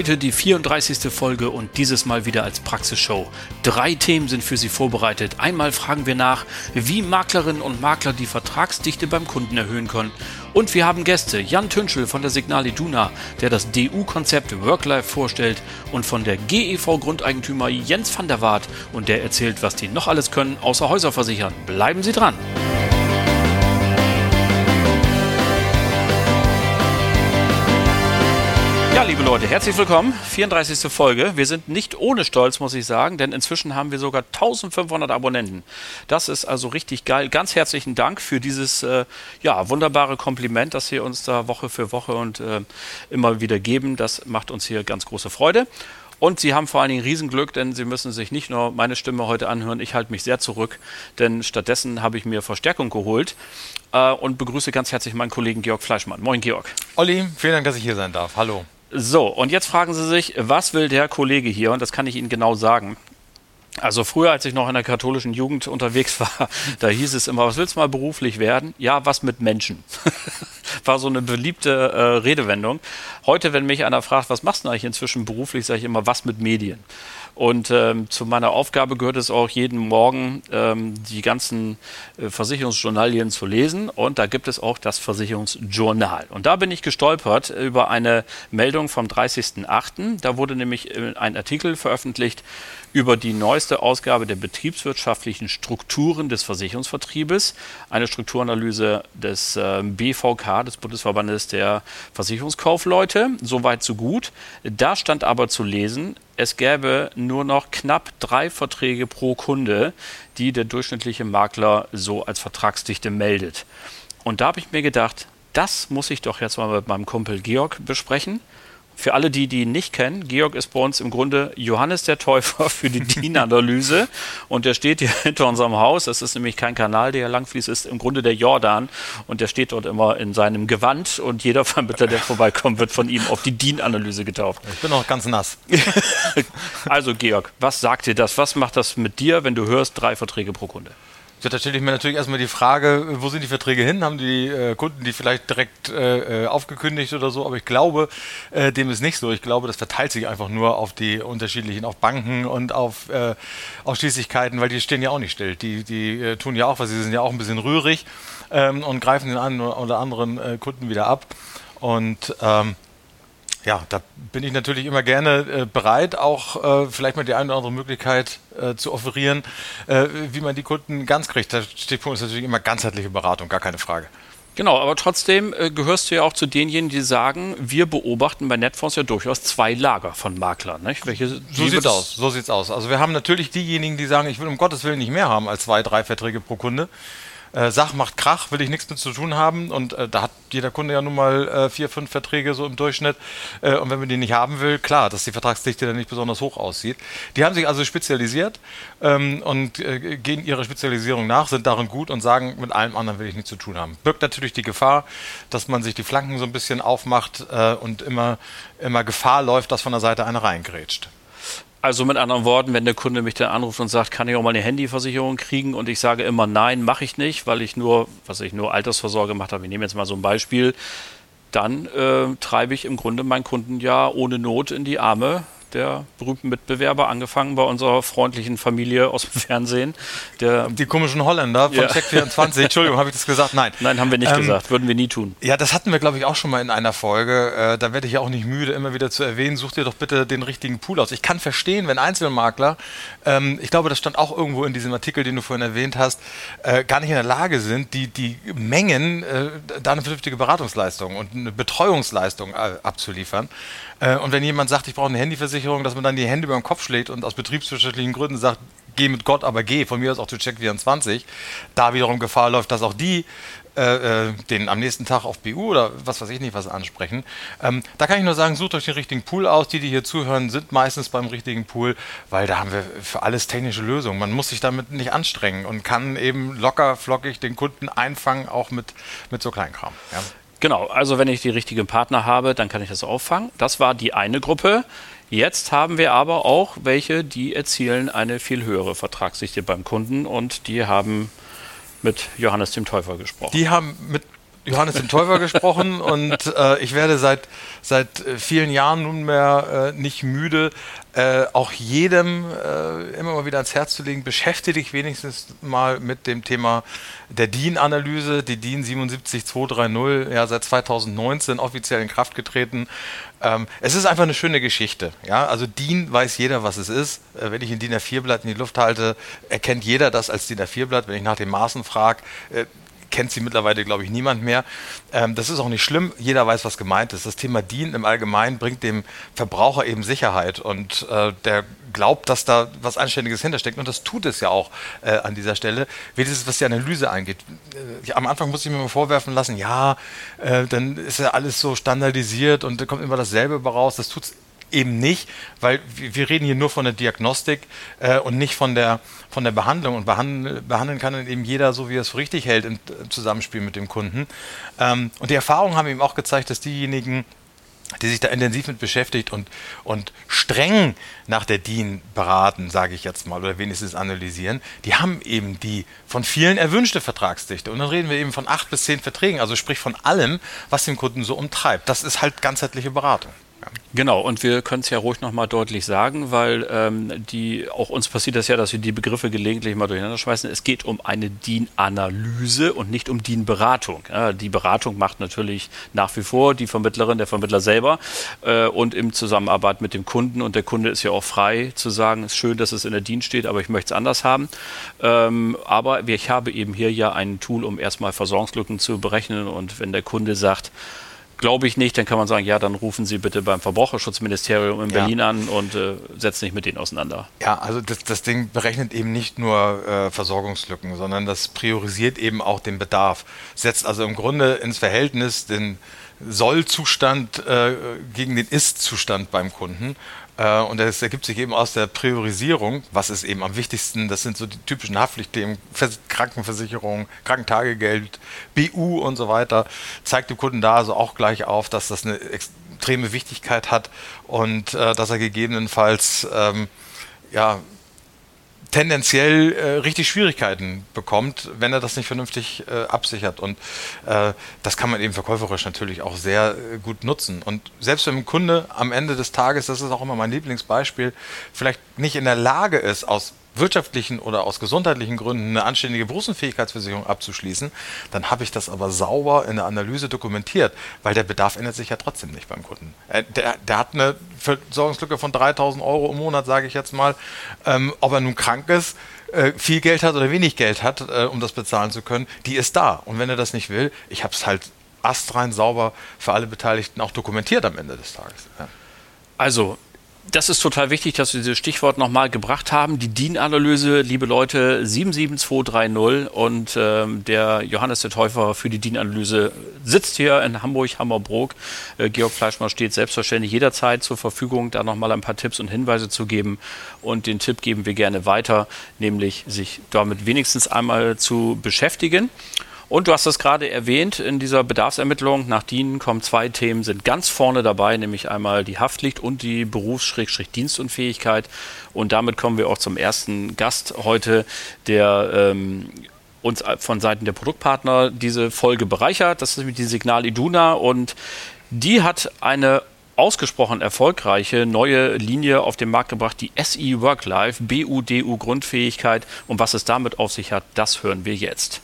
Heute die 34. Folge und dieses Mal wieder als Praxisshow. Drei Themen sind für Sie vorbereitet. Einmal fragen wir nach, wie Maklerinnen und Makler die Vertragsdichte beim Kunden erhöhen können. Und wir haben Gäste. Jan Tünschel von der Signal Iduna, der das DU-Konzept Worklife vorstellt und von der GEV-Grundeigentümer Jens van der Waart und der erzählt, was die noch alles können, außer Häuser versichern. Bleiben Sie dran! Ja, liebe Leute, herzlich willkommen. 34. Folge. Wir sind nicht ohne Stolz, muss ich sagen, denn inzwischen haben wir sogar 1500 Abonnenten. Das ist also richtig geil. Ganz herzlichen Dank für dieses äh, ja, wunderbare Kompliment, das Sie uns da Woche für Woche und äh, immer wieder geben. Das macht uns hier ganz große Freude. Und Sie haben vor allen Dingen Riesenglück, denn Sie müssen sich nicht nur meine Stimme heute anhören. Ich halte mich sehr zurück, denn stattdessen habe ich mir Verstärkung geholt äh, und begrüße ganz herzlich meinen Kollegen Georg Fleischmann. Moin, Georg. Olli, vielen Dank, dass ich hier sein darf. Hallo. So, und jetzt fragen Sie sich, was will der Kollege hier? Und das kann ich Ihnen genau sagen. Also früher, als ich noch in der katholischen Jugend unterwegs war, da hieß es immer, was willst du mal beruflich werden? Ja, was mit Menschen. war so eine beliebte äh, Redewendung. Heute, wenn mich einer fragt, was machst du eigentlich inzwischen beruflich, sage ich immer, was mit Medien. Und ähm, zu meiner Aufgabe gehört es auch jeden Morgen, ähm, die ganzen äh, Versicherungsjournalien zu lesen. Und da gibt es auch das Versicherungsjournal. Und da bin ich gestolpert über eine Meldung vom 30.08. Da wurde nämlich äh, ein Artikel veröffentlicht über die neueste Ausgabe der betriebswirtschaftlichen Strukturen des Versicherungsvertriebes. Eine Strukturanalyse des äh, BVK, des Bundesverbandes der Versicherungskaufleute. Soweit so gut. Da stand aber zu lesen, es gäbe nur noch knapp drei Verträge pro Kunde, die der durchschnittliche Makler so als Vertragsdichte meldet. Und da habe ich mir gedacht, das muss ich doch jetzt mal mit meinem Kumpel Georg besprechen. Für alle, die die nicht kennen, Georg ist bei uns im Grunde Johannes der Täufer für die DIN-Analyse und der steht hier hinter unserem Haus. Das ist nämlich kein Kanal, der hier langfließt, ist im Grunde der Jordan und der steht dort immer in seinem Gewand und jeder Vermittler, der vorbeikommt, wird von ihm auf die DIN-Analyse getauft. Ich bin auch ganz nass. also Georg, was sagt dir das? Was macht das mit dir, wenn du hörst, drei Verträge pro Kunde? Ja, da stelle ich mir natürlich erstmal die Frage, wo sind die Verträge hin? Haben die äh, Kunden die vielleicht direkt äh, äh, aufgekündigt oder so? Aber ich glaube, äh, dem ist nicht so. Ich glaube, das verteilt sich einfach nur auf die unterschiedlichen, auf Banken und auf äh, Ausschließlichkeiten, weil die stehen ja auch nicht still. Die, die äh, tun ja auch was, sie sind ja auch ein bisschen rührig ähm, und greifen den einen oder anderen äh, Kunden wieder ab. Und ähm, ja, da bin ich natürlich immer gerne äh, bereit, auch äh, vielleicht mal die eine oder andere Möglichkeit äh, zu offerieren, äh, wie man die Kunden ganz kriegt. Der Stichpunkt ist natürlich immer ganzheitliche Beratung, gar keine Frage. Genau, aber trotzdem äh, gehörst du ja auch zu denjenigen, die sagen, wir beobachten bei Netfonds ja durchaus zwei Lager von Maklern. Nicht? Welche, so sieht's aus. So sieht's aus. Also wir haben natürlich diejenigen, die sagen, ich will um Gottes Willen nicht mehr haben als zwei, drei Verträge pro Kunde äh, Sach macht Krach, will ich nichts mit zu tun haben. Und äh, da hat jeder Kunde ja nun mal äh, vier, fünf Verträge so im Durchschnitt. Äh, und wenn man die nicht haben will, klar, dass die Vertragsdichte dann nicht besonders hoch aussieht. Die haben sich also spezialisiert ähm, und äh, gehen ihrer Spezialisierung nach, sind darin gut und sagen, mit allem anderen will ich nichts zu tun haben. Birgt natürlich die Gefahr, dass man sich die Flanken so ein bisschen aufmacht äh, und immer, immer Gefahr läuft, dass von der Seite einer reingrätscht. Also mit anderen Worten, wenn der Kunde mich dann anruft und sagt, kann ich auch mal eine Handyversicherung kriegen? Und ich sage immer nein, mache ich nicht, weil ich nur, was ich nur Altersvorsorge gemacht habe, ich nehme jetzt mal so ein Beispiel, dann äh, treibe ich im Grunde meinen Kunden ja ohne Not in die Arme der berühmten Mitbewerber, angefangen bei unserer freundlichen Familie aus dem Fernsehen. Der die komischen Holländer von ja. Check24. Entschuldigung, habe ich das gesagt? Nein. Nein, haben wir nicht ähm, gesagt. Würden wir nie tun. Ja, das hatten wir, glaube ich, auch schon mal in einer Folge. Äh, da werde ich ja auch nicht müde, immer wieder zu erwähnen. Such dir doch bitte den richtigen Pool aus. Ich kann verstehen, wenn Einzelmakler, ähm, ich glaube, das stand auch irgendwo in diesem Artikel, den du vorhin erwähnt hast, äh, gar nicht in der Lage sind, die, die Mengen, äh, da eine vernünftige Beratungsleistung und eine Betreuungsleistung äh, abzuliefern. Äh, und wenn jemand sagt, ich brauche eine Handyversicherung, dass man dann die Hände über den Kopf schlägt und aus betriebswirtschaftlichen Gründen sagt, geh mit Gott, aber geh, von mir aus auch zu Check24, da wiederum Gefahr läuft, dass auch die äh, äh den am nächsten Tag auf BU oder was weiß ich nicht was ansprechen. Ähm, da kann ich nur sagen, sucht euch den richtigen Pool aus. Die, die hier zuhören, sind meistens beim richtigen Pool, weil da haben wir für alles technische Lösungen. Man muss sich damit nicht anstrengen und kann eben locker, flockig den Kunden einfangen, auch mit, mit so Kleinkram. Ja. Genau, also wenn ich die richtigen Partner habe, dann kann ich das auffangen. Das war die eine Gruppe. Jetzt haben wir aber auch welche, die erzielen eine viel höhere Vertragsdichte beim Kunden und die haben mit Johannes dem Täufer gesprochen. Die haben mit Johannes dem Täufer gesprochen und äh, ich werde seit, seit äh, vielen Jahren nunmehr äh, nicht müde, äh, auch jedem äh, immer mal wieder ans Herz zu legen, beschäftige dich wenigstens mal mit dem Thema der DIN-Analyse, die DIN 77230, ja seit 2019 offiziell in Kraft getreten. Ähm, es ist einfach eine schöne Geschichte. Ja? Also DIN weiß jeder, was es ist. Äh, wenn ich ein DIN A4-Blatt in die Luft halte, erkennt jeder das als DIN A4-Blatt. Wenn ich nach den Maßen frage, kennt sie mittlerweile, glaube ich, niemand mehr. Ähm, das ist auch nicht schlimm. Jeder weiß, was gemeint ist. Das Thema DIN im Allgemeinen bringt dem Verbraucher eben Sicherheit und äh, der glaubt, dass da was Anständiges hintersteckt. Und das tut es ja auch äh, an dieser Stelle. Das, was die Analyse angeht. Äh, am Anfang musste ich mir mal vorwerfen lassen, ja, äh, dann ist ja alles so standardisiert und da kommt immer dasselbe raus. Das tut es eben nicht, weil wir reden hier nur von der Diagnostik äh, und nicht von der, von der Behandlung. Und behandeln, behandeln kann dann eben jeder so, wie er es richtig hält im, im Zusammenspiel mit dem Kunden. Ähm, und die Erfahrungen haben eben auch gezeigt, dass diejenigen, die sich da intensiv mit beschäftigt und, und streng nach der DIN beraten, sage ich jetzt mal, oder wenigstens analysieren, die haben eben die von vielen erwünschte Vertragsdichte. Und dann reden wir eben von acht bis zehn Verträgen, also sprich von allem, was den Kunden so umtreibt. Das ist halt ganzheitliche Beratung. Genau, und wir können es ja ruhig nochmal deutlich sagen, weil ähm, die, auch uns passiert das ja, dass wir die Begriffe gelegentlich mal durcheinander schmeißen. Es geht um eine DIN-Analyse und nicht um DIN-Beratung. Ja, die Beratung macht natürlich nach wie vor die Vermittlerin, der Vermittler selber äh, und im Zusammenarbeit mit dem Kunden. Und der Kunde ist ja auch frei zu sagen, es ist schön, dass es in der DIN steht, aber ich möchte es anders haben. Ähm, aber ich habe eben hier ja ein Tool, um erstmal Versorgungslücken zu berechnen. Und wenn der Kunde sagt, glaube ich nicht, dann kann man sagen, ja, dann rufen Sie bitte beim Verbraucherschutzministerium in Berlin ja. an und äh, setzen sich mit denen auseinander. Ja, also das, das Ding berechnet eben nicht nur äh, Versorgungslücken, sondern das priorisiert eben auch den Bedarf. Setzt also im Grunde ins Verhältnis den Soll-Zustand äh, gegen den Ist-Zustand beim Kunden und das ergibt sich eben aus der Priorisierung, was ist eben am wichtigsten, das sind so die typischen Haftpflichtthemen, Krankenversicherung, Krankentagegeld, BU und so weiter, zeigt dem Kunden da also auch gleich auf, dass das eine extreme Wichtigkeit hat und äh, dass er gegebenenfalls ähm, ja, tendenziell äh, richtig Schwierigkeiten bekommt, wenn er das nicht vernünftig äh, absichert. Und äh, das kann man eben verkäuferisch natürlich auch sehr äh, gut nutzen. Und selbst wenn ein Kunde am Ende des Tages, das ist auch immer mein Lieblingsbeispiel, vielleicht nicht in der Lage ist, aus wirtschaftlichen oder aus gesundheitlichen Gründen eine anständige Berufsunfähigkeitsversicherung abzuschließen, dann habe ich das aber sauber in der Analyse dokumentiert, weil der Bedarf ändert sich ja trotzdem nicht beim Kunden. Äh, der, der, hat eine Versorgungslücke von 3000 Euro im Monat, sage ich jetzt mal. Ähm, ob er nun krank ist, äh, viel Geld hat oder wenig Geld hat, äh, um das bezahlen zu können, die ist da. Und wenn er das nicht will, ich habe es halt astrein sauber für alle Beteiligten auch dokumentiert am Ende des Tages. Ja. Also das ist total wichtig, dass wir dieses Stichwort nochmal gebracht haben. Die DIN-Analyse, liebe Leute, 77230 und ähm, der Johannes der Täufer für die DIN-Analyse sitzt hier in Hamburg, Hammerbrook. Äh, Georg Fleischmann steht selbstverständlich jederzeit zur Verfügung, da nochmal ein paar Tipps und Hinweise zu geben. Und den Tipp geben wir gerne weiter, nämlich sich damit wenigstens einmal zu beschäftigen. Und du hast es gerade erwähnt, in dieser Bedarfsermittlung nach DIN kommen zwei Themen, sind ganz vorne dabei, nämlich einmal die Haftpflicht und die Berufs-Dienstunfähigkeit. Und damit kommen wir auch zum ersten Gast heute, der ähm, uns von Seiten der Produktpartner diese Folge bereichert. Das ist mit die Signal Iduna und die hat eine ausgesprochen erfolgreiche neue Linie auf den Markt gebracht, die SE Work-Life, BUDU Grundfähigkeit. Und was es damit auf sich hat, das hören wir jetzt.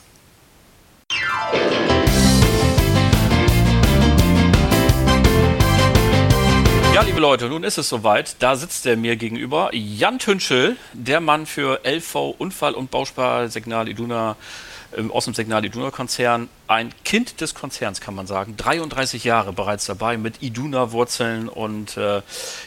Ja, liebe Leute, nun ist es soweit. Da sitzt er mir gegenüber. Jan Tünschel, der Mann für LV Unfall- und Bausparsignal Iduna ähm, aus dem Signal Iduna Konzern. Ein Kind des Konzerns, kann man sagen. 33 Jahre bereits dabei mit Iduna Wurzeln und äh,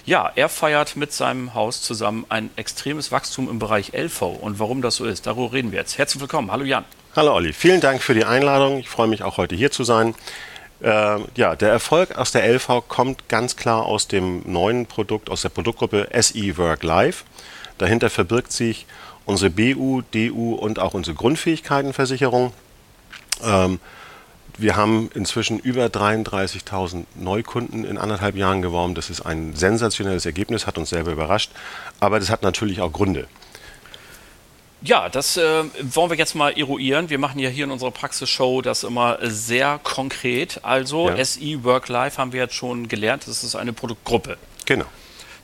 ja, er feiert mit seinem Haus zusammen ein extremes Wachstum im Bereich LV. Und warum das so ist, darüber reden wir jetzt. Herzlich willkommen. Hallo Jan. Hallo Olli, vielen Dank für die Einladung. Ich freue mich auch heute hier zu sein. Äh, ja, der Erfolg aus der LV kommt ganz klar aus dem neuen Produkt, aus der Produktgruppe SE Work Live. Dahinter verbirgt sich unsere BU, DU und auch unsere Grundfähigkeitenversicherung. Ähm, wir haben inzwischen über 33.000 Neukunden in anderthalb Jahren geworben. Das ist ein sensationelles Ergebnis, hat uns selber überrascht. Aber das hat natürlich auch Gründe. Ja, das äh, wollen wir jetzt mal eruieren. Wir machen ja hier in unserer Praxisshow das immer sehr konkret. Also ja. SI Work Life haben wir jetzt schon gelernt, das ist eine Produktgruppe. Genau.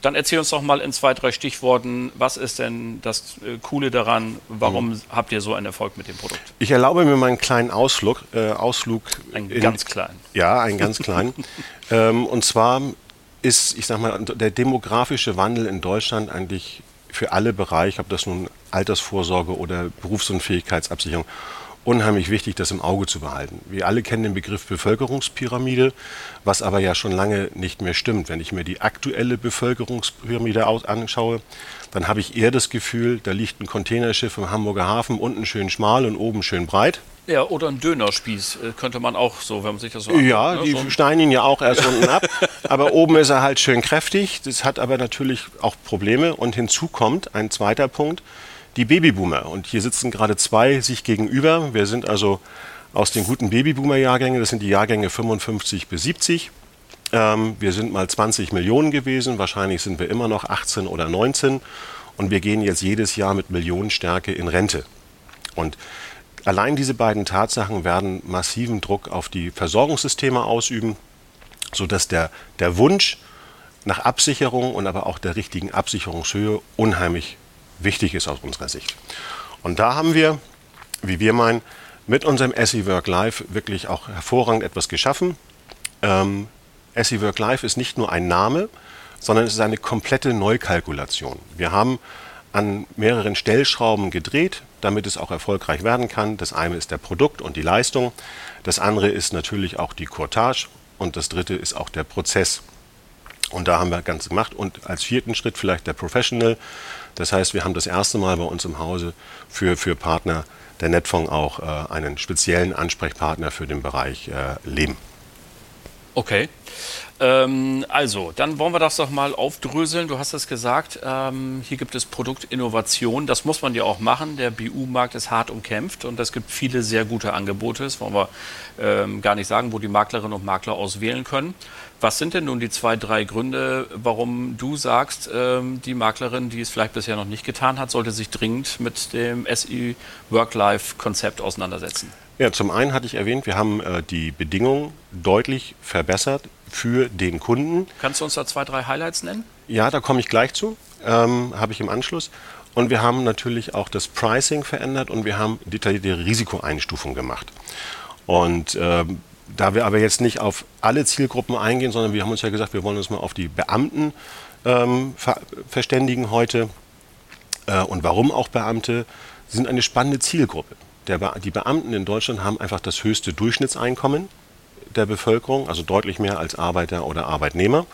Dann erzähl uns doch mal in zwei, drei Stichworten, was ist denn das äh, Coole daran? Warum mhm. habt ihr so einen Erfolg mit dem Produkt? Ich erlaube mir mal einen kleinen Ausflug. Äh, Ausflug einen in, ganz kleinen. Ja, einen ganz kleinen. ähm, und zwar ist, ich sag mal, der demografische Wandel in Deutschland eigentlich für alle Bereiche, ob das nun Altersvorsorge oder Berufsunfähigkeitsabsicherung, unheimlich wichtig, das im Auge zu behalten. Wir alle kennen den Begriff Bevölkerungspyramide, was aber ja schon lange nicht mehr stimmt. Wenn ich mir die aktuelle Bevölkerungspyramide anschaue, dann habe ich eher das Gefühl, da liegt ein Containerschiff im Hamburger Hafen, unten schön schmal und oben schön breit. Ja, oder ein Dönerspieß äh, könnte man auch so, wenn man sich das so Ja, anguckt, ne? die so schneiden ihn ja auch erst unten ab, aber oben ist er halt schön kräftig. Das hat aber natürlich auch Probleme. Und hinzu kommt ein zweiter Punkt, die Babyboomer. Und hier sitzen gerade zwei sich gegenüber. Wir sind also aus den guten Babyboomer-Jahrgängen, das sind die Jahrgänge 55 bis 70. Ähm, wir sind mal 20 Millionen gewesen, wahrscheinlich sind wir immer noch 18 oder 19 und wir gehen jetzt jedes Jahr mit Millionenstärke in Rente. Und allein diese beiden Tatsachen werden massiven Druck auf die Versorgungssysteme ausüben, sodass der, der Wunsch nach Absicherung und aber auch der richtigen Absicherungshöhe unheimlich wichtig ist aus unserer Sicht. Und da haben wir, wie wir meinen, mit unserem SE Work Live wirklich auch hervorragend etwas geschaffen. Ähm, SE Work Live ist nicht nur ein Name, sondern es ist eine komplette Neukalkulation. Wir haben an mehreren Stellschrauben gedreht, damit es auch erfolgreich werden kann. Das eine ist der Produkt und die Leistung, das andere ist natürlich auch die Courtage und das dritte ist auch der Prozess. Und da haben wir ganz gemacht. Und als vierten Schritt vielleicht der Professional. Das heißt, wir haben das erste Mal bei uns im Hause für, für Partner der Netfonds auch äh, einen speziellen Ansprechpartner für den Bereich äh, Leben. Okay. Ähm, also, dann wollen wir das doch mal aufdröseln. Du hast es gesagt, ähm, hier gibt es Produktinnovation. Das muss man ja auch machen. Der BU-Markt ist hart umkämpft und es gibt viele sehr gute Angebote. Das wollen wir ähm, gar nicht sagen, wo die Maklerinnen und Makler auswählen können. Was sind denn nun die zwei, drei Gründe, warum du sagst, ähm, die Maklerin, die es vielleicht bisher noch nicht getan hat, sollte sich dringend mit dem SI Work-Life-Konzept auseinandersetzen? Ja, zum einen hatte ich erwähnt, wir haben äh, die Bedingungen deutlich verbessert für den Kunden. Kannst du uns da zwei, drei Highlights nennen? Ja, da komme ich gleich zu, ähm, habe ich im Anschluss. Und wir haben natürlich auch das Pricing verändert und wir haben detaillierte Risikoeinstufung gemacht. Und ähm, da wir aber jetzt nicht auf alle Zielgruppen eingehen, sondern wir haben uns ja gesagt, wir wollen uns mal auf die Beamten ähm, ver verständigen heute. Äh, und warum auch Beamte? Sie sind eine spannende Zielgruppe. Der, die Beamten in Deutschland haben einfach das höchste Durchschnittseinkommen der Bevölkerung, also deutlich mehr als Arbeiter oder Arbeitnehmer.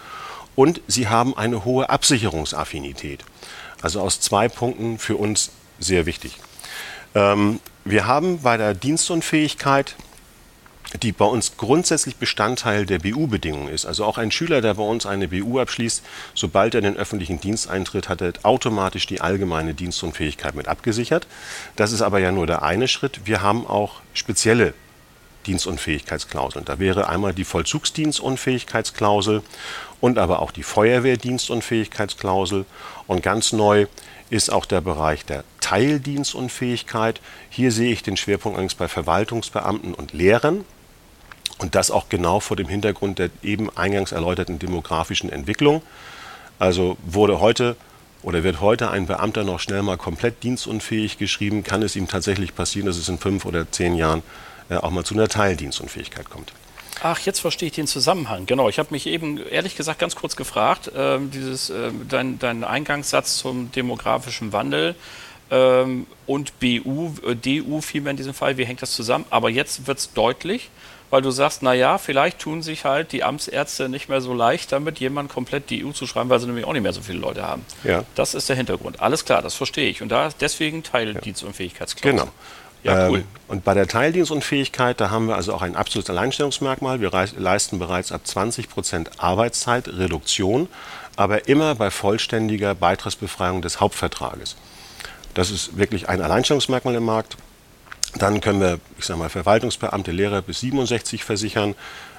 Und sie haben eine hohe Absicherungsaffinität. Also aus zwei Punkten für uns sehr wichtig. Ähm, wir haben bei der Dienstunfähigkeit die bei uns grundsätzlich Bestandteil der BU-Bedingungen ist. Also auch ein Schüler, der bei uns eine BU abschließt, sobald er in den öffentlichen Dienst eintritt, hat er automatisch die allgemeine Dienstunfähigkeit mit abgesichert. Das ist aber ja nur der eine Schritt. Wir haben auch spezielle Dienstunfähigkeitsklauseln. Da wäre einmal die Vollzugsdienstunfähigkeitsklausel und aber auch die Feuerwehrdienstunfähigkeitsklausel. Und ganz neu ist auch der Bereich der Teildienstunfähigkeit. Hier sehe ich den Schwerpunkt eigentlich bei Verwaltungsbeamten und Lehrern. Und das auch genau vor dem Hintergrund der eben eingangs erläuterten demografischen Entwicklung. Also wurde heute oder wird heute ein Beamter noch schnell mal komplett dienstunfähig geschrieben, kann es ihm tatsächlich passieren, dass es in fünf oder zehn Jahren äh, auch mal zu einer Teildienstunfähigkeit kommt. Ach, jetzt verstehe ich den Zusammenhang. Genau, ich habe mich eben ehrlich gesagt ganz kurz gefragt, äh, dieses, äh, dein, dein Eingangssatz zum demografischen Wandel ähm, und BU, äh, DU vielmehr in diesem Fall, wie hängt das zusammen? Aber jetzt wird es deutlich weil du sagst, naja, vielleicht tun sich halt die Amtsärzte nicht mehr so leicht damit, jemand komplett die EU zu schreiben, weil sie nämlich auch nicht mehr so viele Leute haben. Ja. Das ist der Hintergrund. Alles klar, das verstehe ich. Und da deswegen Teildienstunfähigkeitsklausel. Genau. Ja, cool. Ähm, und bei der Teildienstunfähigkeit, da haben wir also auch ein absolutes Alleinstellungsmerkmal. Wir leisten bereits ab 20 Prozent Arbeitszeitreduktion, aber immer bei vollständiger Beitragsbefreiung des Hauptvertrages. Das ist wirklich ein Alleinstellungsmerkmal im Markt. Dann können wir, ich sage mal, Verwaltungsbeamte, Lehrer bis 67 versichern.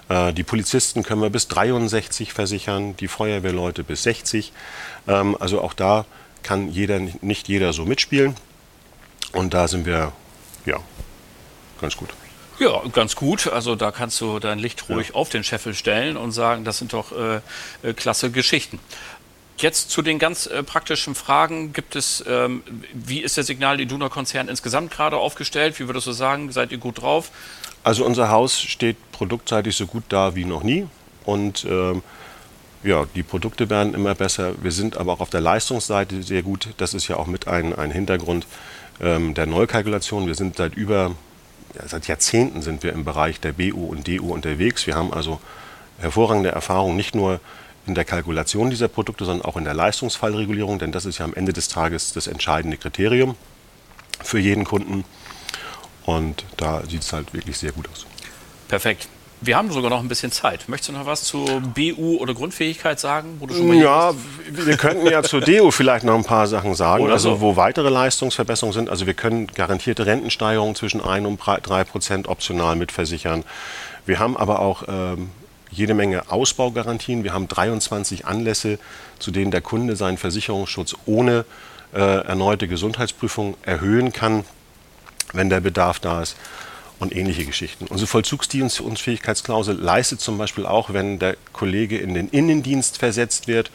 Äh, die Polizisten können wir bis 63 versichern, die Feuerwehrleute bis 60. Ähm, also auch da kann jeder, nicht jeder so mitspielen. Und da sind wir, ja, ganz gut. Ja, ganz gut. Also da kannst du dein Licht ruhig ja. auf den Scheffel stellen und sagen, das sind doch äh, äh klasse Geschichten. Jetzt zu den ganz äh, praktischen Fragen. Gibt es, ähm, wie ist der Signal Iduna-Konzern insgesamt gerade aufgestellt? Wie würdest du sagen, seid ihr gut drauf? Also unser Haus steht produktseitig so gut da wie noch nie. Und ähm, ja, die Produkte werden immer besser. Wir sind aber auch auf der Leistungsseite sehr gut. Das ist ja auch mit ein, ein Hintergrund ähm, der Neukalkulation. Wir sind seit über, ja, seit Jahrzehnten sind wir im Bereich der BU und DU unterwegs. Wir haben also hervorragende Erfahrungen, nicht nur in der Kalkulation dieser Produkte, sondern auch in der Leistungsfallregulierung, denn das ist ja am Ende des Tages das entscheidende Kriterium für jeden Kunden. Und da sieht es halt wirklich sehr gut aus. Perfekt. Wir haben sogar noch ein bisschen Zeit. Möchtest du noch was zur BU oder Grundfähigkeit sagen? ja, wir könnten ja zur DU vielleicht noch ein paar Sachen sagen, oder also so. wo weitere Leistungsverbesserungen sind. Also wir können garantierte Rentensteigerungen zwischen 1 und 3 Prozent optional mitversichern. Wir haben aber auch ähm, jede Menge Ausbaugarantien. Wir haben 23 Anlässe, zu denen der Kunde seinen Versicherungsschutz ohne äh, erneute Gesundheitsprüfung erhöhen kann, wenn der Bedarf da ist und ähnliche Geschichten. Unsere Vollzugsdienstfähigkeitsklausel leistet zum Beispiel auch, wenn der Kollege in den Innendienst versetzt wird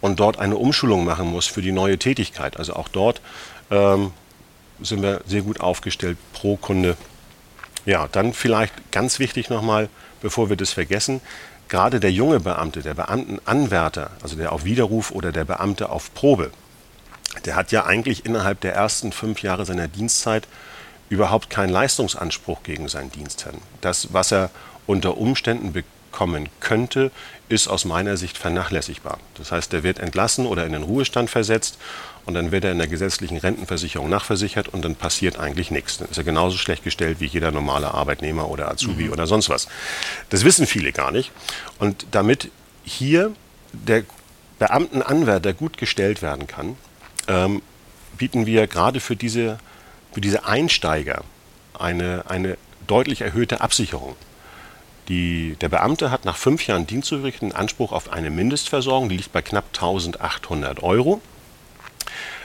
und dort eine Umschulung machen muss für die neue Tätigkeit. Also auch dort ähm, sind wir sehr gut aufgestellt pro Kunde. Ja, dann vielleicht ganz wichtig nochmal, bevor wir das vergessen, gerade der junge Beamte, der Beamtenanwärter, also der auf Widerruf oder der Beamte auf Probe, der hat ja eigentlich innerhalb der ersten fünf Jahre seiner Dienstzeit überhaupt keinen Leistungsanspruch gegen seinen Dienstherrn. Das, was er unter Umständen bekommen könnte, ist aus meiner Sicht vernachlässigbar. Das heißt, er wird entlassen oder in den Ruhestand versetzt und dann wird er in der gesetzlichen Rentenversicherung nachversichert und dann passiert eigentlich nichts. Dann ist er genauso schlecht gestellt wie jeder normale Arbeitnehmer oder Azubi mhm. oder sonst was. Das wissen viele gar nicht. Und damit hier der Beamtenanwärter gut gestellt werden kann, ähm, bieten wir gerade für diese, für diese Einsteiger eine, eine deutlich erhöhte Absicherung. Die, der Beamte hat nach fünf Jahren Dienstzugehörigkeit einen Anspruch auf eine Mindestversorgung, die liegt bei knapp 1800 Euro.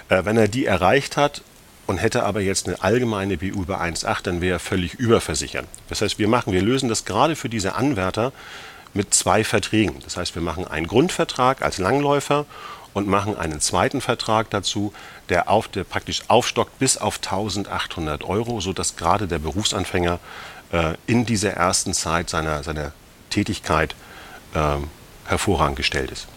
Äh, wenn er die erreicht hat und hätte aber jetzt eine allgemeine BU über 1,8, dann wäre er völlig überversichert. Das heißt, wir machen, wir lösen das gerade für diese Anwärter mit zwei Verträgen. Das heißt, wir machen einen Grundvertrag als Langläufer und machen einen zweiten Vertrag dazu, der, auf, der praktisch aufstockt bis auf 1800 Euro, sodass gerade der Berufsanfänger in dieser ersten Zeit seiner, seiner Tätigkeit äh, hervorragend gestellt ist.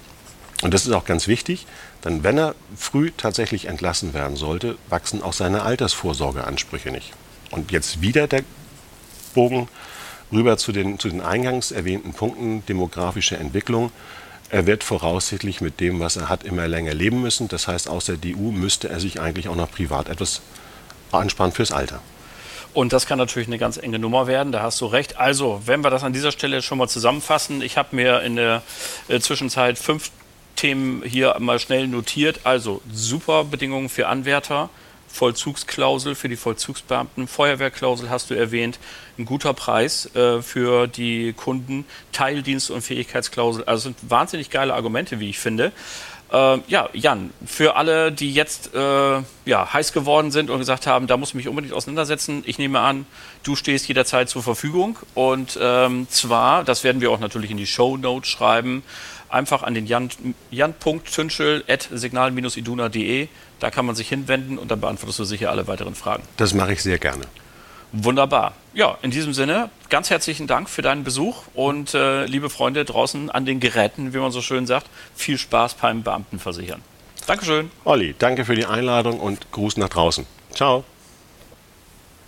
Und das ist auch ganz wichtig, denn wenn er früh tatsächlich entlassen werden sollte, wachsen auch seine Altersvorsorgeansprüche nicht. Und jetzt wieder der Bogen rüber zu den, zu den eingangs erwähnten Punkten demografische Entwicklung. Er wird voraussichtlich mit dem, was er hat, immer länger leben müssen. Das heißt, aus der DU müsste er sich eigentlich auch noch privat etwas ansparen fürs Alter. Und das kann natürlich eine ganz enge Nummer werden, da hast du recht. Also, wenn wir das an dieser Stelle schon mal zusammenfassen, ich habe mir in der äh, Zwischenzeit fünf Themen hier mal schnell notiert. Also super Bedingungen für Anwärter, Vollzugsklausel für die Vollzugsbeamten, Feuerwehrklausel hast du erwähnt, ein guter Preis äh, für die Kunden, Teildienst- und Fähigkeitsklausel. Also sind wahnsinnig geile Argumente, wie ich finde. Äh, ja, Jan, für alle, die jetzt äh, ja, heiß geworden sind und gesagt haben, da muss ich mich unbedingt auseinandersetzen, ich nehme an, du stehst jederzeit zur Verfügung. Und ähm, zwar, das werden wir auch natürlich in die Show Notes schreiben, einfach an den jan.tünschel.signal-iduna.de. Da kann man sich hinwenden und dann beantwortest du sicher alle weiteren Fragen. Das mache ich sehr gerne. Wunderbar. Ja, in diesem Sinne, ganz herzlichen Dank für deinen Besuch und äh, liebe Freunde draußen an den Geräten, wie man so schön sagt, viel Spaß beim Beamtenversichern. Dankeschön. Olli, danke für die Einladung und Gruß nach draußen. Ciao.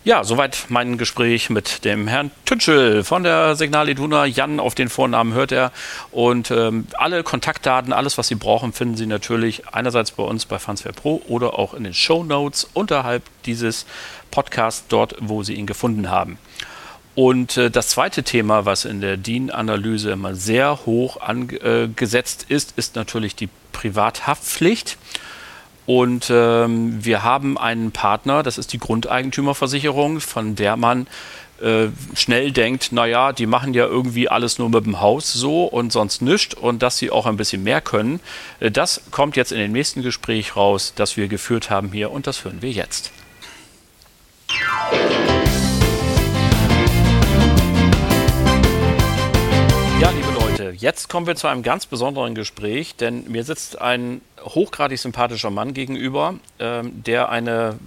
Ja, soweit mein Gespräch mit dem Herrn Tütschel von der Signal Iduna. Jan auf den Vornamen hört er. Und ähm, alle Kontaktdaten, alles, was Sie brauchen, finden Sie natürlich einerseits bei uns bei Fansfair Pro oder auch in den Show Notes unterhalb dieses Podcasts, dort, wo Sie ihn gefunden haben. Und äh, das zweite Thema, was in der DIN-Analyse immer sehr hoch angesetzt ist, ist natürlich die Privathaftpflicht. Und ähm, wir haben einen Partner, das ist die Grundeigentümerversicherung, von der man äh, schnell denkt, naja, die machen ja irgendwie alles nur mit dem Haus so und sonst nichts und dass sie auch ein bisschen mehr können. Äh, das kommt jetzt in dem nächsten Gespräch raus, das wir geführt haben hier und das hören wir jetzt. Ja, liebe Leute, jetzt kommen wir zu einem ganz besonderen Gespräch, denn mir sitzt ein hochgradig sympathischer Mann gegenüber, ähm, der eine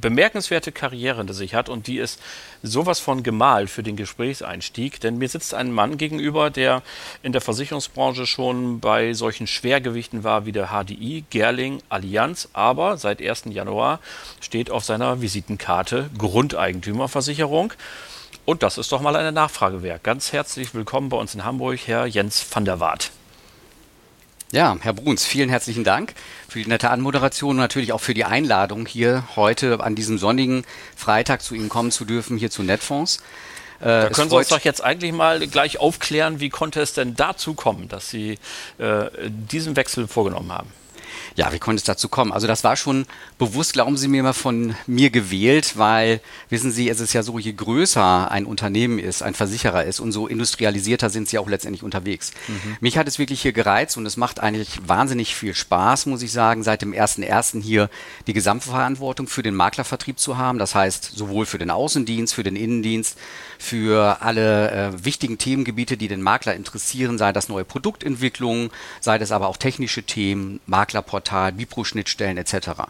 bemerkenswerte Karriere hinter sich hat und die ist sowas von gemalt für den Gesprächseinstieg. Denn mir sitzt ein Mann gegenüber, der in der Versicherungsbranche schon bei solchen Schwergewichten war wie der HDI, Gerling, Allianz, aber seit 1. Januar steht auf seiner Visitenkarte Grundeigentümerversicherung. Und das ist doch mal eine Nachfrage wert. Ganz herzlich willkommen bei uns in Hamburg, Herr Jens van der Waart. Ja, Herr Bruns, vielen herzlichen Dank für die nette Anmoderation und natürlich auch für die Einladung, hier heute an diesem sonnigen Freitag zu Ihnen kommen zu dürfen, hier zu Netfonds. Äh, da können Sie uns doch jetzt eigentlich mal gleich aufklären, wie konnte es denn dazu kommen, dass Sie äh, diesen Wechsel vorgenommen haben? Ja, wie konnte es dazu kommen? Also das war schon bewusst, glauben Sie mir mal, von mir gewählt, weil, wissen Sie, es ist ja so, je größer ein Unternehmen ist, ein Versicherer ist, umso industrialisierter sind sie auch letztendlich unterwegs. Mhm. Mich hat es wirklich hier gereizt und es macht eigentlich wahnsinnig viel Spaß, muss ich sagen, seit dem 1.1. hier die Gesamtverantwortung für den Maklervertrieb zu haben. Das heißt, sowohl für den Außendienst, für den Innendienst, für alle äh, wichtigen Themengebiete, die den Makler interessieren, sei das neue Produktentwicklung, sei das aber auch technische Themen, Maklerportal, Portal, Bipro-Schnittstellen etc.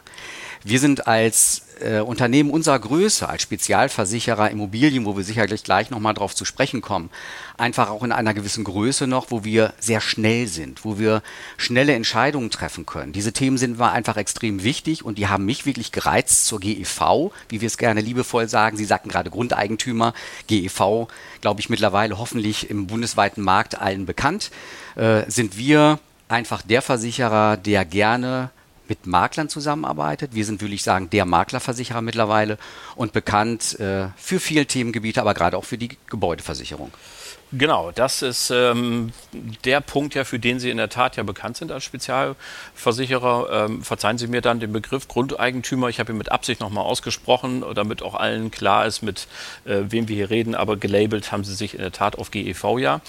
Wir sind als äh, Unternehmen unserer Größe, als Spezialversicherer Immobilien, wo wir sicherlich gleich nochmal drauf zu sprechen kommen, einfach auch in einer gewissen Größe noch, wo wir sehr schnell sind, wo wir schnelle Entscheidungen treffen können. Diese Themen sind mir einfach extrem wichtig und die haben mich wirklich gereizt zur GEV, wie wir es gerne liebevoll sagen. Sie sagten gerade Grundeigentümer, GEV, glaube ich, mittlerweile hoffentlich im bundesweiten Markt allen bekannt, äh, sind wir einfach der Versicherer, der gerne mit Maklern zusammenarbeitet. Wir sind, würde ich sagen, der Maklerversicherer mittlerweile und bekannt äh, für viele Themengebiete, aber gerade auch für die Gebäudeversicherung. Genau, das ist ähm, der Punkt, ja, für den Sie in der Tat ja bekannt sind als Spezialversicherer. Ähm, verzeihen Sie mir dann den Begriff Grundeigentümer. Ich habe ihn mit Absicht nochmal ausgesprochen, damit auch allen klar ist, mit äh, wem wir hier reden. Aber gelabelt haben Sie sich in der Tat auf GEV ja.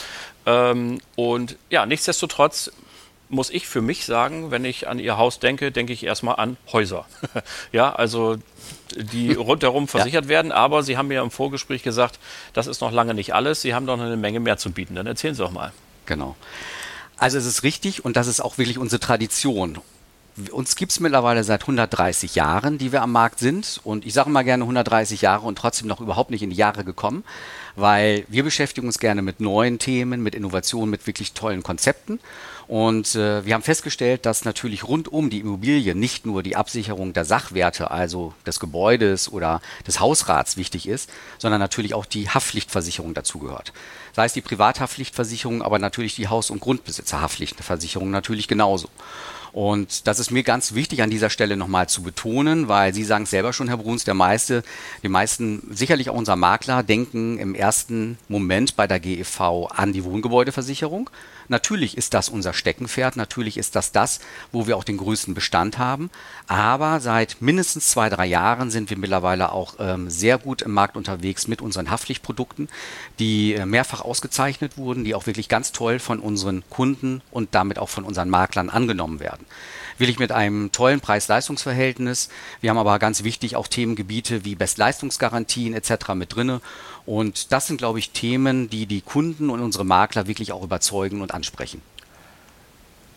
Ähm, und ja, nichtsdestotrotz muss ich für mich sagen, wenn ich an Ihr Haus denke, denke ich erstmal an Häuser. ja, also die rundherum versichert ja. werden. Aber Sie haben mir im Vorgespräch gesagt, das ist noch lange nicht alles. Sie haben doch eine Menge mehr zu bieten. Dann erzählen Sie doch mal. Genau. Also es ist richtig und das ist auch wirklich unsere Tradition. Uns gibt es mittlerweile seit 130 Jahren, die wir am Markt sind. Und ich sage mal gerne 130 Jahre und trotzdem noch überhaupt nicht in die Jahre gekommen, weil wir beschäftigen uns gerne mit neuen Themen, mit Innovationen, mit wirklich tollen Konzepten. Und äh, wir haben festgestellt, dass natürlich rund um die Immobilie nicht nur die Absicherung der Sachwerte, also des Gebäudes oder des Hausrats wichtig ist, sondern natürlich auch die Haftpflichtversicherung dazugehört. Sei es die Privathaftpflichtversicherung, aber natürlich die Haus- und Grundbesitzerhaftpflichtversicherung natürlich genauso. Und das ist mir ganz wichtig an dieser Stelle nochmal zu betonen, weil Sie sagen es selber schon, Herr Bruns, der meiste, die meisten, sicherlich auch unser Makler, denken im ersten Moment bei der GEV an die Wohngebäudeversicherung. Natürlich ist das unser Steckenpferd, natürlich ist das das, wo wir auch den größten Bestand haben. Aber seit mindestens zwei, drei Jahren sind wir mittlerweile auch ähm, sehr gut im Markt unterwegs mit unseren Haftpflichtprodukten, die äh, mehrfach ausgezeichnet wurden, die auch wirklich ganz toll von unseren Kunden und damit auch von unseren Maklern angenommen werden will ich mit einem tollen Preis-Leistungs-Verhältnis. Wir haben aber ganz wichtig auch Themengebiete wie Bestleistungsgarantien etc. mit drinne. Und das sind, glaube ich, Themen, die die Kunden und unsere Makler wirklich auch überzeugen und ansprechen.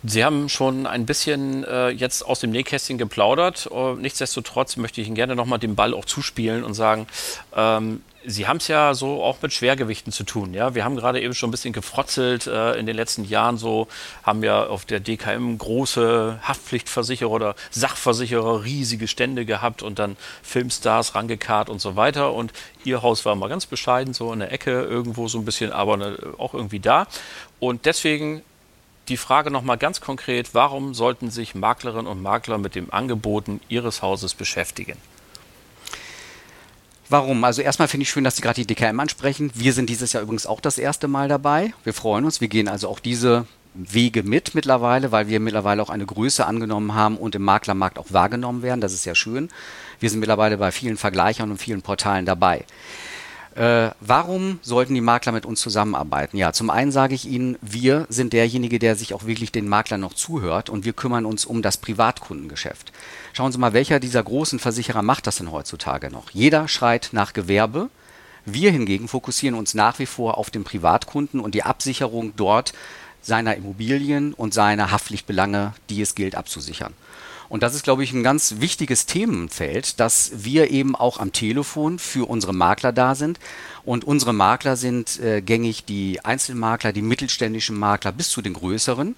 Sie haben schon ein bisschen äh, jetzt aus dem Nähkästchen geplaudert. Uh, nichtsdestotrotz möchte ich Ihnen gerne nochmal den Ball auch zuspielen und sagen, ähm, Sie haben es ja so auch mit Schwergewichten zu tun. Ja? Wir haben gerade eben schon ein bisschen gefrotzelt äh, in den letzten Jahren. So haben wir auf der DKM große Haftpflichtversicherer oder Sachversicherer riesige Stände gehabt und dann Filmstars rangekarrt und so weiter. Und Ihr Haus war mal ganz bescheiden, so in der Ecke irgendwo so ein bisschen, aber ne, auch irgendwie da. Und deswegen die Frage nochmal ganz konkret, warum sollten sich Maklerinnen und Makler mit dem Angeboten Ihres Hauses beschäftigen? Warum? Also erstmal finde ich schön, dass Sie gerade die DKM ansprechen. Wir sind dieses Jahr übrigens auch das erste Mal dabei. Wir freuen uns. Wir gehen also auch diese Wege mit mittlerweile, weil wir mittlerweile auch eine Größe angenommen haben und im Maklermarkt auch wahrgenommen werden. Das ist ja schön. Wir sind mittlerweile bei vielen Vergleichern und vielen Portalen dabei. Äh, warum sollten die Makler mit uns zusammenarbeiten? Ja, zum einen sage ich Ihnen, wir sind derjenige, der sich auch wirklich den Maklern noch zuhört und wir kümmern uns um das Privatkundengeschäft. Schauen Sie mal, welcher dieser großen Versicherer macht das denn heutzutage noch? Jeder schreit nach Gewerbe. Wir hingegen fokussieren uns nach wie vor auf den Privatkunden und die Absicherung dort seiner Immobilien und seiner Haftpflichtbelange, die es gilt abzusichern. Und das ist, glaube ich, ein ganz wichtiges Themenfeld, dass wir eben auch am Telefon für unsere Makler da sind. Und unsere Makler sind äh, gängig die Einzelmakler, die mittelständischen Makler bis zu den größeren.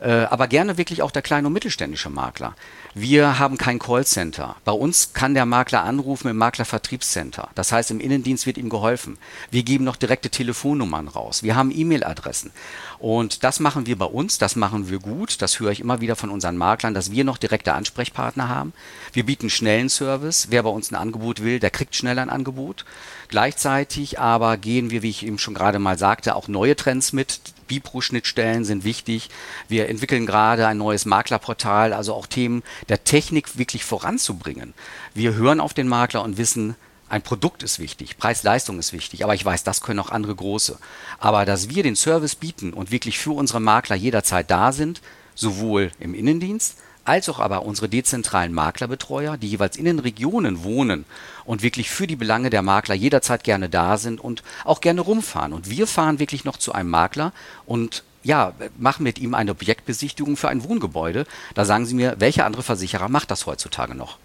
Äh, aber gerne wirklich auch der kleine und mittelständische Makler. Wir haben kein Callcenter. Bei uns kann der Makler anrufen im Maklervertriebscenter. Das heißt, im Innendienst wird ihm geholfen. Wir geben noch direkte Telefonnummern raus. Wir haben E-Mail-Adressen. Und das machen wir bei uns, das machen wir gut. Das höre ich immer wieder von unseren Maklern, dass wir noch direkte Ansprechpartner haben. Wir bieten schnellen Service. Wer bei uns ein Angebot will, der kriegt schnell ein Angebot. Gleichzeitig aber gehen wir, wie ich eben schon gerade mal sagte, auch neue Trends mit. Bipro-Schnittstellen sind wichtig. Wir entwickeln gerade ein neues Maklerportal, also auch Themen der Technik wirklich voranzubringen. Wir hören auf den Makler und wissen, ein Produkt ist wichtig, Preis-Leistung ist wichtig, aber ich weiß, das können auch andere große. Aber dass wir den Service bieten und wirklich für unsere Makler jederzeit da sind, sowohl im Innendienst als auch aber unsere dezentralen Maklerbetreuer, die jeweils in den Regionen wohnen und wirklich für die Belange der Makler jederzeit gerne da sind und auch gerne rumfahren. Und wir fahren wirklich noch zu einem Makler und ja, machen mit ihm eine Objektbesichtigung für ein Wohngebäude. Da sagen Sie mir, welcher andere Versicherer macht das heutzutage noch?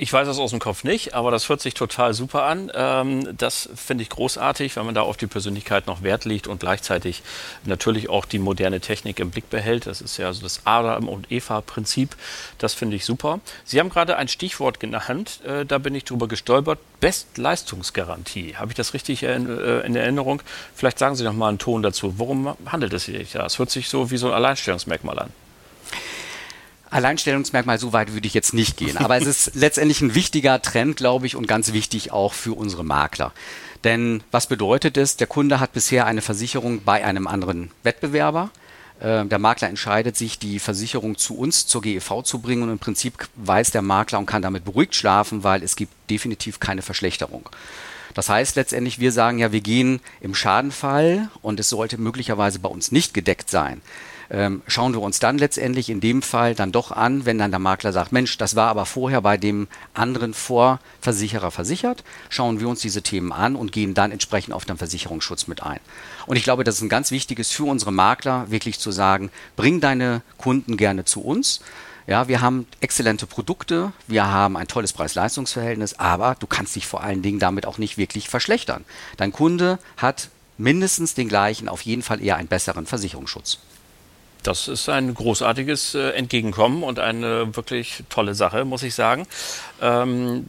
Ich weiß das aus dem Kopf nicht, aber das hört sich total super an. Ähm, das finde ich großartig, wenn man da auf die Persönlichkeit noch Wert legt und gleichzeitig natürlich auch die moderne Technik im Blick behält. Das ist ja so das Adam- und Eva-Prinzip. Das finde ich super. Sie haben gerade ein Stichwort genannt, äh, da bin ich drüber gestolpert. Bestleistungsgarantie. Habe ich das richtig in, äh, in Erinnerung? Vielleicht sagen Sie noch mal einen Ton dazu. Worum handelt es sich da? Es hört sich so wie so ein Alleinstellungsmerkmal an. Alleinstellungsmerkmal, so weit würde ich jetzt nicht gehen. Aber es ist letztendlich ein wichtiger Trend, glaube ich, und ganz wichtig auch für unsere Makler. Denn was bedeutet es? Der Kunde hat bisher eine Versicherung bei einem anderen Wettbewerber. Äh, der Makler entscheidet sich, die Versicherung zu uns, zur GEV zu bringen und im Prinzip weiß der Makler und kann damit beruhigt schlafen, weil es gibt definitiv keine Verschlechterung. Das heißt letztendlich, wir sagen ja, wir gehen im Schadenfall und es sollte möglicherweise bei uns nicht gedeckt sein ähm, schauen wir uns dann letztendlich in dem Fall dann doch an, wenn dann der Makler sagt, Mensch, das war aber vorher bei dem anderen Vorversicherer versichert, schauen wir uns diese Themen an und gehen dann entsprechend auf den Versicherungsschutz mit ein. Und ich glaube, das ist ein ganz wichtiges für unsere Makler, wirklich zu sagen, bring deine Kunden gerne zu uns. Ja, wir haben exzellente Produkte, wir haben ein tolles Preis-Leistungs-Verhältnis, aber du kannst dich vor allen Dingen damit auch nicht wirklich verschlechtern. Dein Kunde hat mindestens den gleichen, auf jeden Fall eher einen besseren Versicherungsschutz. Das ist ein großartiges äh, Entgegenkommen und eine wirklich tolle Sache, muss ich sagen. Ähm,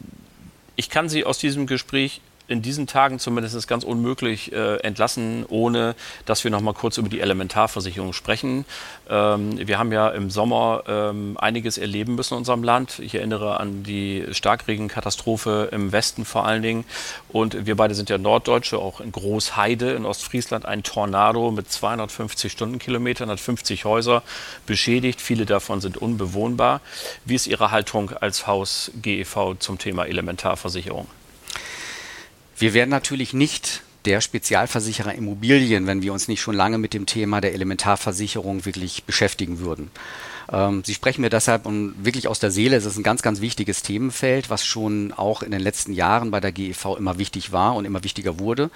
ich kann Sie aus diesem Gespräch in diesen Tagen zumindest ganz unmöglich äh, entlassen, ohne dass wir noch mal kurz über die Elementarversicherung sprechen. Ähm, wir haben ja im Sommer ähm, einiges erleben müssen in unserem Land. Ich erinnere an die Starkregenkatastrophe im Westen vor allen Dingen. Und wir beide sind ja Norddeutsche, auch in Großheide in Ostfriesland ein Tornado mit 250 Stundenkilometern, hat 50 Häuser beschädigt. Viele davon sind unbewohnbar. Wie ist Ihre Haltung als Haus GEV zum Thema Elementarversicherung? Wir werden natürlich nicht der Spezialversicherer Immobilien, wenn wir uns nicht schon lange mit dem Thema der Elementarversicherung wirklich beschäftigen würden. Ähm, Sie sprechen mir deshalb und wirklich aus der Seele. Es ist ein ganz, ganz wichtiges Themenfeld, was schon auch in den letzten Jahren bei der GEV immer wichtig war und immer wichtiger wurde.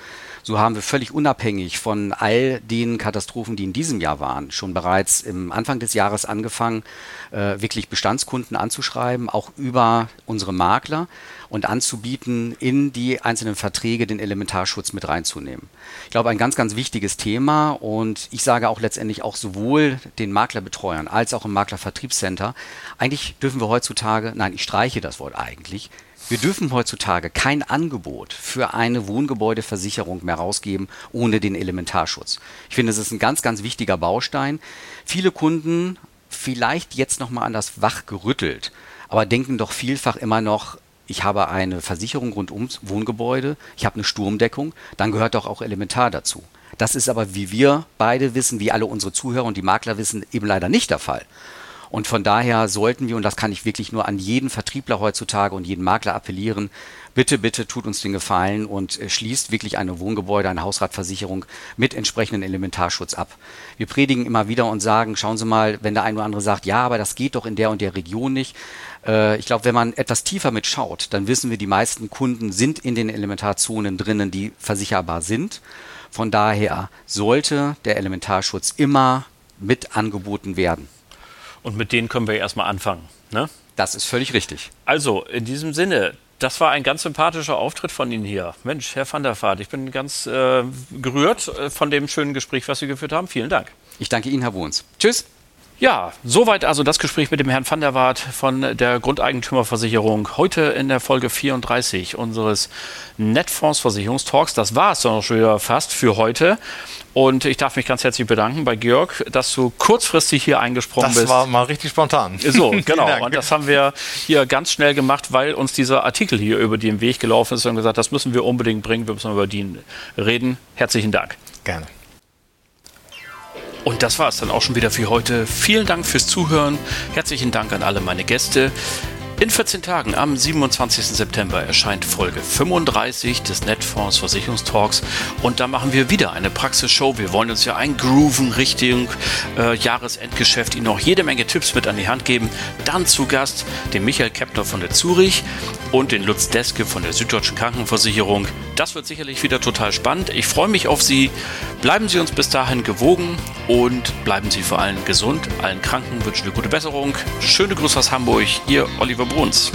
So haben wir völlig unabhängig von all den Katastrophen, die in diesem Jahr waren, schon bereits im Anfang des Jahres angefangen, äh, wirklich Bestandskunden anzuschreiben, auch über unsere Makler und anzubieten, in die einzelnen Verträge den Elementarschutz mit reinzunehmen. Ich glaube, ein ganz, ganz wichtiges Thema und ich sage auch letztendlich auch sowohl den Maklerbetreuern als auch im Maklervertriebscenter, eigentlich dürfen wir heutzutage, nein, ich streiche das Wort eigentlich, wir dürfen heutzutage kein Angebot für eine Wohngebäudeversicherung mehr rausgeben ohne den Elementarschutz. Ich finde, es ist ein ganz, ganz wichtiger Baustein. Viele Kunden vielleicht jetzt nochmal an das Wach gerüttelt, aber denken doch vielfach immer noch, ich habe eine Versicherung rund ums Wohngebäude, ich habe eine Sturmdeckung, dann gehört doch auch elementar dazu. Das ist aber, wie wir beide wissen, wie alle unsere Zuhörer und die Makler wissen, eben leider nicht der Fall. Und von daher sollten wir, und das kann ich wirklich nur an jeden Vertriebler heutzutage und jeden Makler appellieren, bitte, bitte tut uns den Gefallen und äh, schließt wirklich eine Wohngebäude, eine Hausratversicherung mit entsprechendem Elementarschutz ab. Wir predigen immer wieder und sagen, schauen Sie mal, wenn der ein oder andere sagt, ja, aber das geht doch in der und der Region nicht. Äh, ich glaube, wenn man etwas tiefer mitschaut, dann wissen wir, die meisten Kunden sind in den Elementarzonen drinnen, die versicherbar sind. Von daher sollte der Elementarschutz immer mit angeboten werden. Und mit denen können wir erstmal anfangen. Ne? Das ist völlig richtig. Also, in diesem Sinne, das war ein ganz sympathischer Auftritt von Ihnen hier. Mensch, Herr van der Vaart, ich bin ganz äh, gerührt äh, von dem schönen Gespräch, was Sie geführt haben. Vielen Dank. Ich danke Ihnen, Herr Wohns. Tschüss. Ja, soweit also das Gespräch mit dem Herrn van der Waart von der Grundeigentümerversicherung. Heute in der Folge 34 unseres Netfondsversicherungstalks. Das war es dann auch schon wieder fast für heute. Und ich darf mich ganz herzlich bedanken bei Georg, dass du kurzfristig hier eingesprungen das bist. Das war mal richtig spontan. So, genau. Und das haben wir hier ganz schnell gemacht, weil uns dieser Artikel hier über den Weg gelaufen ist und gesagt, das müssen wir unbedingt bringen, wir müssen über den reden. Herzlichen Dank. Gerne. Und das war es dann auch schon wieder für heute. Vielen Dank fürs Zuhören. Herzlichen Dank an alle meine Gäste. In 14 Tagen, am 27. September, erscheint Folge 35 des Netfonds Versicherungstalks und da machen wir wieder eine Praxisshow. Wir wollen uns ja eingrooven Richtung äh, Jahresendgeschäft, Ihnen noch jede Menge Tipps mit an die Hand geben. Dann zu Gast den Michael Kepner von der Zurich und den Lutz Deske von der Süddeutschen Krankenversicherung. Das wird sicherlich wieder total spannend. Ich freue mich auf Sie. Bleiben Sie uns bis dahin gewogen und bleiben Sie vor allem gesund. Allen Kranken wünschen wir gute Besserung. Schöne Grüße aus Hamburg. Ihr Oliver Bruns.